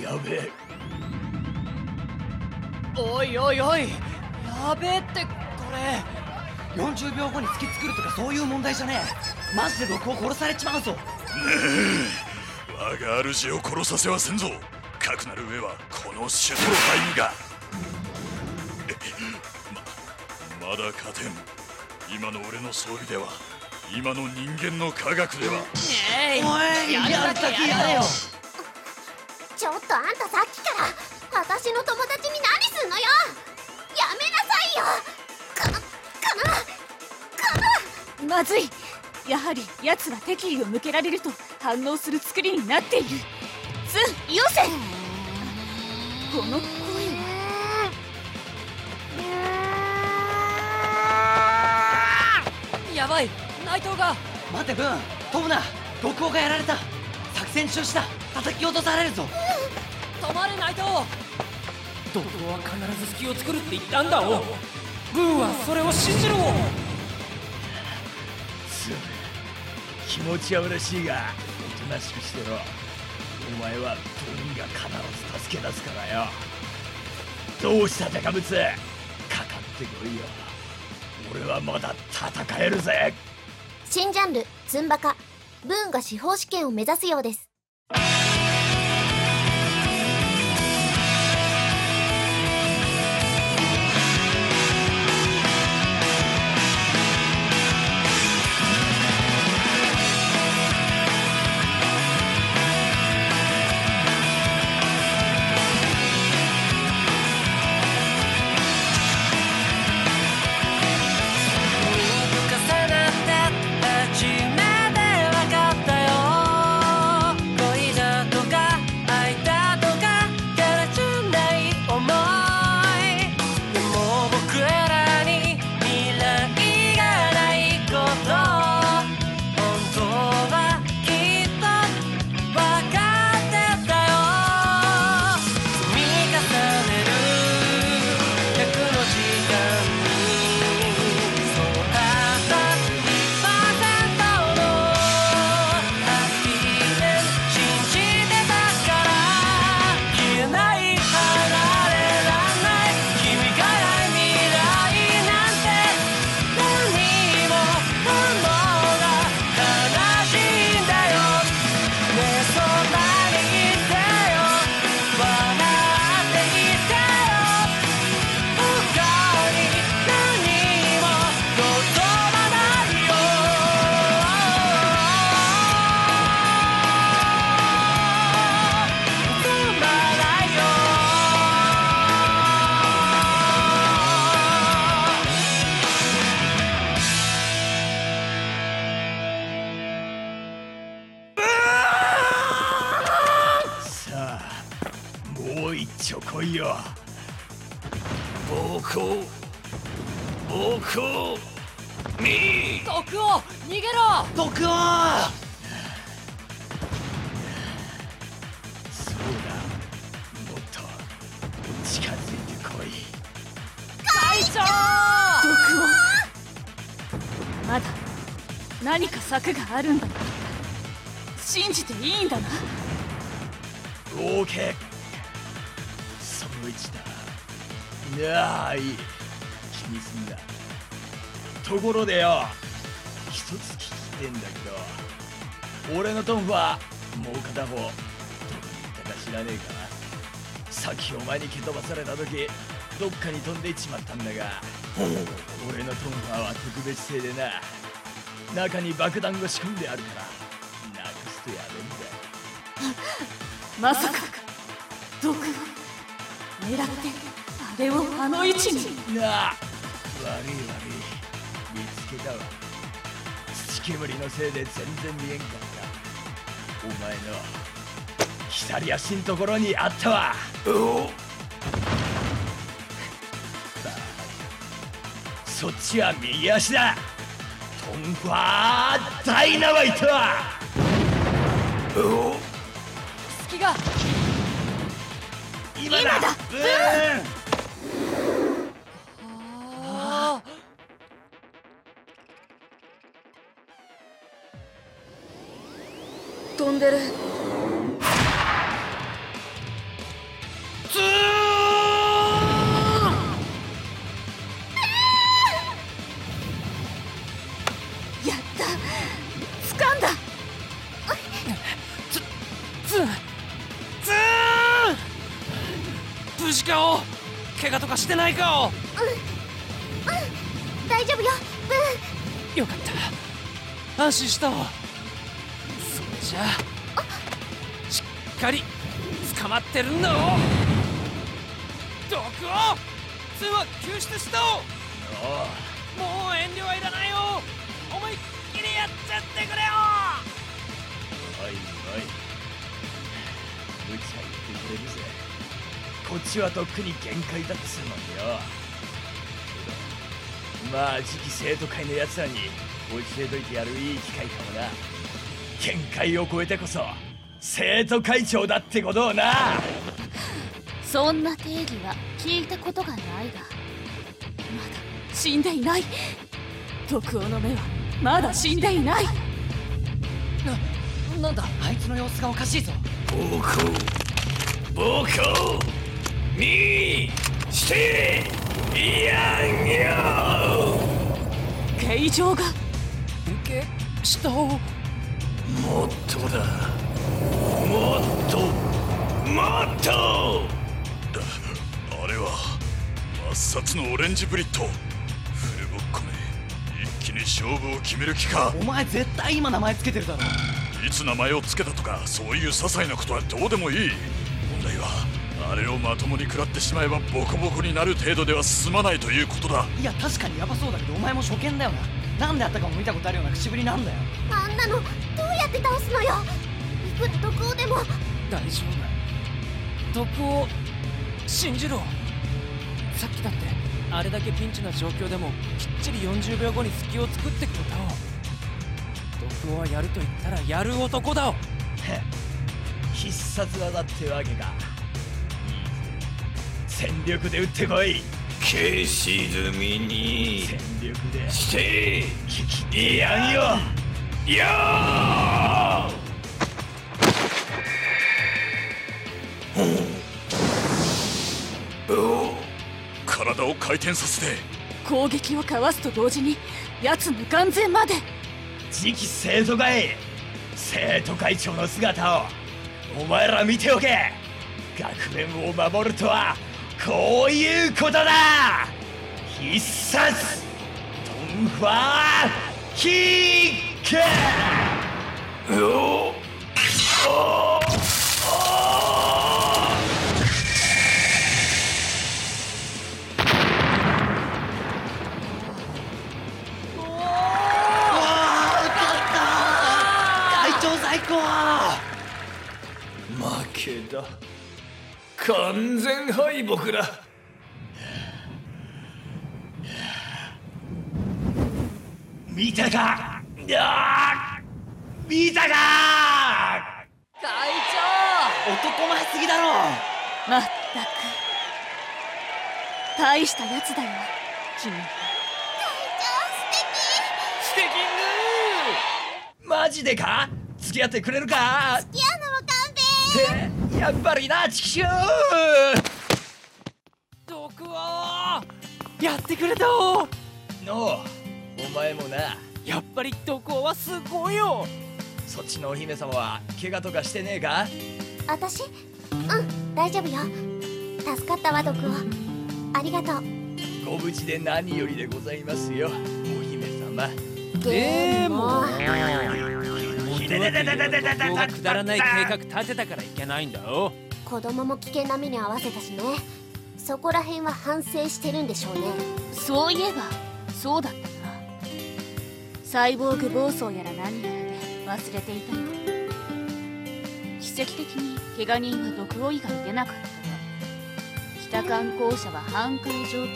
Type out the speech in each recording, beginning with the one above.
やべえ。おいおいおいやべえってこれ。40秒後に突き作るとかそういう問題じゃねえマジで毒を殺され。ちまうぞ我が主を殺させはせんぞかくなる上はこのシュトロハイムがままだ勝てん今の俺の装備では今の人間の科学では。おいやるだけやれよ。ちょっとあんたさっきから私の友達に何すんのよ。やめなさいよ。かかなかまずい。やはり奴は敵意を向けられると反応する作りになっている。ズンよせ。この声い。内藤が。待てブーン。飛ぶな。毒王がやられた。作戦中止だ。叩き落とされるぞ。止まれ内藤。毒王は必ず隙を作るって言ったんだ。おブーンはそれを信じろ。す気持ちは嬉しいがおとなしくしてろ。お前はブーンが必ず助け出すからよ。どうした高物かかってこいよ俺はまだ戦えるぜ。新ジャンルズンバカ。ブーンが司法試験を目指すようです。もう一丁来いよ暴行暴行ミー毒王逃げろ。毒王そうだもっと近づいてこい隊長毒をまだ何か策があるんだな信じていいんだな OK その1だなあいい。気にすんなところでよ一つ聞きてんだけど俺のトンフはもう片方どこに行ったか知らねえかさっきお前に蹴飛ばされた時どっかに飛んでいっちまったんだが俺のトンファーは特別製でな中に爆弾が仕込んであるからなくすとやべんだ まさか毒狙ってあれをあの位置に。なあ悪い悪い。見つけたわ。土煙のせいで全然見えんかった。お前の左足んところにあったわ。おそっちは右足だ。トンファーダイナマイトお隙が今だ。ブーン。ーやった。ー無事かお怪我とかしてないかお。大丈夫よ。ブよかった。安心したわ。それじゃあしっかり捕まってるんだお。毒を。ツーは救出したお。もう遠慮はいらないよちはとっくに限界だっつうのによ。けどまあ次期生徒会のやつらに教えといてやるいい機会かもな。限界を超えてこそ生徒会長だってことをな。そんな定義は聞いたことがないがまだ死んでいない。毒王の目はまだ死んでいない。なんだ？あいつの様子がおかしいぞ。暴行にしてやんよ形状がけ下をもっとだもっともっとあれは抹殺のオレンジブリットフルボッコめ一気に勝負を決める気かお前絶対今名前つけてるだろいつ名前を付けたとかそういう些細なことはどうでもいいあれをまともに食らってしまえばボコボコになる程度では済まないということだ。いや確かにヤバそうだけどお前も初見だよな。なんであったかも見たことあるような口ぶりなんだよあんなのどうやって倒すのよいくら毒王でも大丈夫毒を信じろ。さっきだってあれだけピンチな状況でもきっちり40秒後に隙を作ってくれたお毒王はやると言ったらやる男だ。お 必殺技ってわけか戦力で打ってこい。消し済みに戦力で。して聞きてやんよ。や体を回転させて。攻撃をかわすと同時に奴無完全まで。次期生徒会生徒会長の姿をお前ら見ておけ。学年を守るとはこういうことだ。必殺。ドンファーキック。よ会長最高負けだ完全敗北だ。見たか。見たか。会長。男前すぎだろ。まったく。大したやつだよ。君。はステキンマジでか？付き合ってくれるか？ピアノも勘弁。ってやっぱりなチキシュー。毒王やってくれた。おのお前もな。やっぱり毒王はすごいよ。そっちのお姫様は怪我とかしてねえか？私？うん大丈夫よ。助かったわ毒王。ありがとう。ご無事で何よりでございますよお姫様。でもいるがくだらない計画立てたからいけないんだよ子供も危険な目に遭わせたしね。そこら辺は反省してるんでしょうね。そういえばそうだったな。サイボーグ暴走やら何やらで忘れていたよ。奇跡的に怪我人は毒を以外出なかったが北観光者は半壊状態。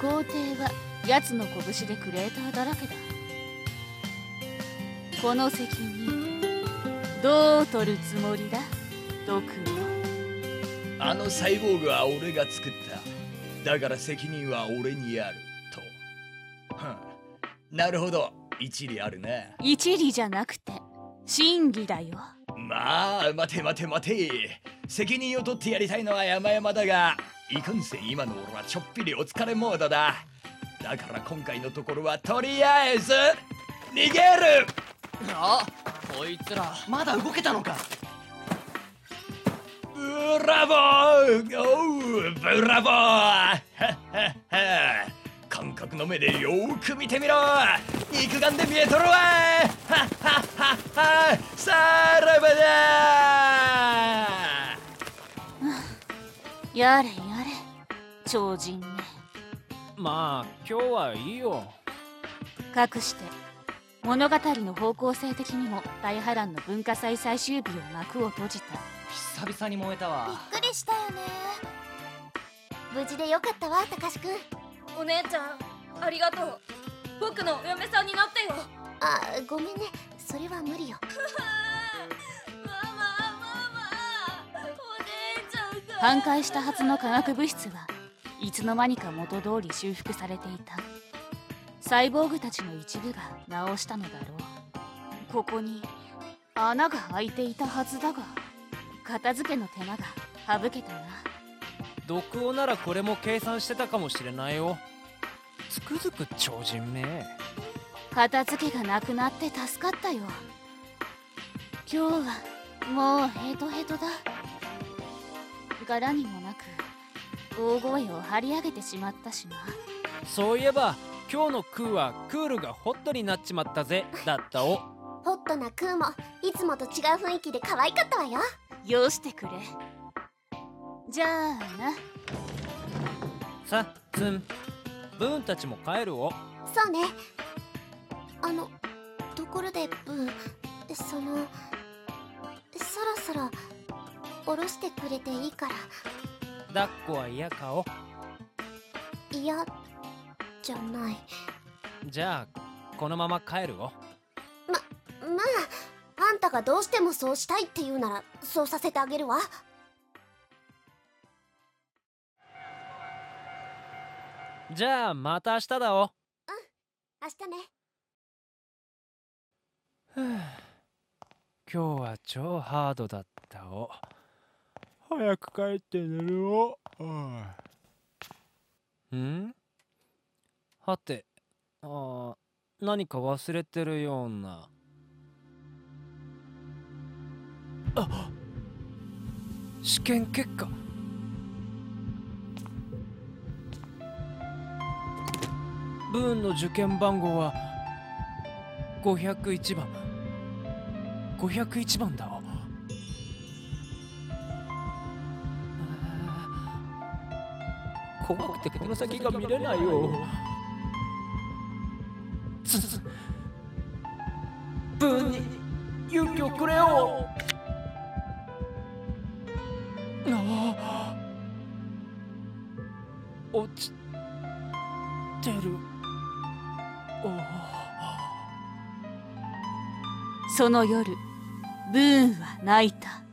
皇帝は奴の拳でクレーターだらけだ。この責任どう取るつもりだ？毒王あのサイボーグは俺が作った。だから責任は俺にある。と。はんなるほど。一理あるな一理じゃなくて真偽だよ。まあ待て待て待て。責任を取ってやりたいのは山々だがいかんせん今の俺はちょっぴりお疲れモードだ。だから今回のところはとりあえず逃げるあこいつら。まだ動けたのか。ブラボー。おうブラボー。感覚の目でよーく見てみろ。肉眼で見えとるわ。はっはっはっはさらばだやれやれ。超人ね。まあ今日はいいよ。かくして物語の方向性的にも大波乱の文化祭最終日を幕を閉じた。久々に燃えたわ。びっくりしたよね。無事でよかったわたかしくんお姉ちゃんありがとう。僕のお嫁さんになってよ。あごめんね。それは無理よ。ママママお姉ちゃんが。半壊したはずの化学物質はいつの間にか元通り修復されていたサイボーグたちの一部が直したのだろう。ここに穴が開いていたはずだが片付けの手間が省けたな。毒王ならこれも計算してたかもしれないよ。つくづく超人め。片付けがなくなって助かったよ。今日はもうヘトヘトだ。柄にもなく大声を張り上げてしまったしな。そういえば今日のクーはクールがホットになっちまったぜだったお。ホットなクーもいつもと違う雰囲気で可愛かったわよ。よしてくれ。じゃあな。さっつんブーンたちも帰るお。そうね。あのところでブーンそのそろそろ下ろしてくれていいから。抱っこは嫌かお。嫌じゃない。じゃあこのまま帰るおままああんたがどうしてもそうしたいって言うならそうさせてあげるわ。じゃあまた明日だお明日ね。今日は超ハードだったお早く帰って寝るおん？はてあ何か忘れてるような。あ試験結果。ブーンの受験番号は501番。501番だ。怖くてこの先が見れないよ。つブーンに勇気をくれよああ落ちてるおおその夜ブーンは泣いた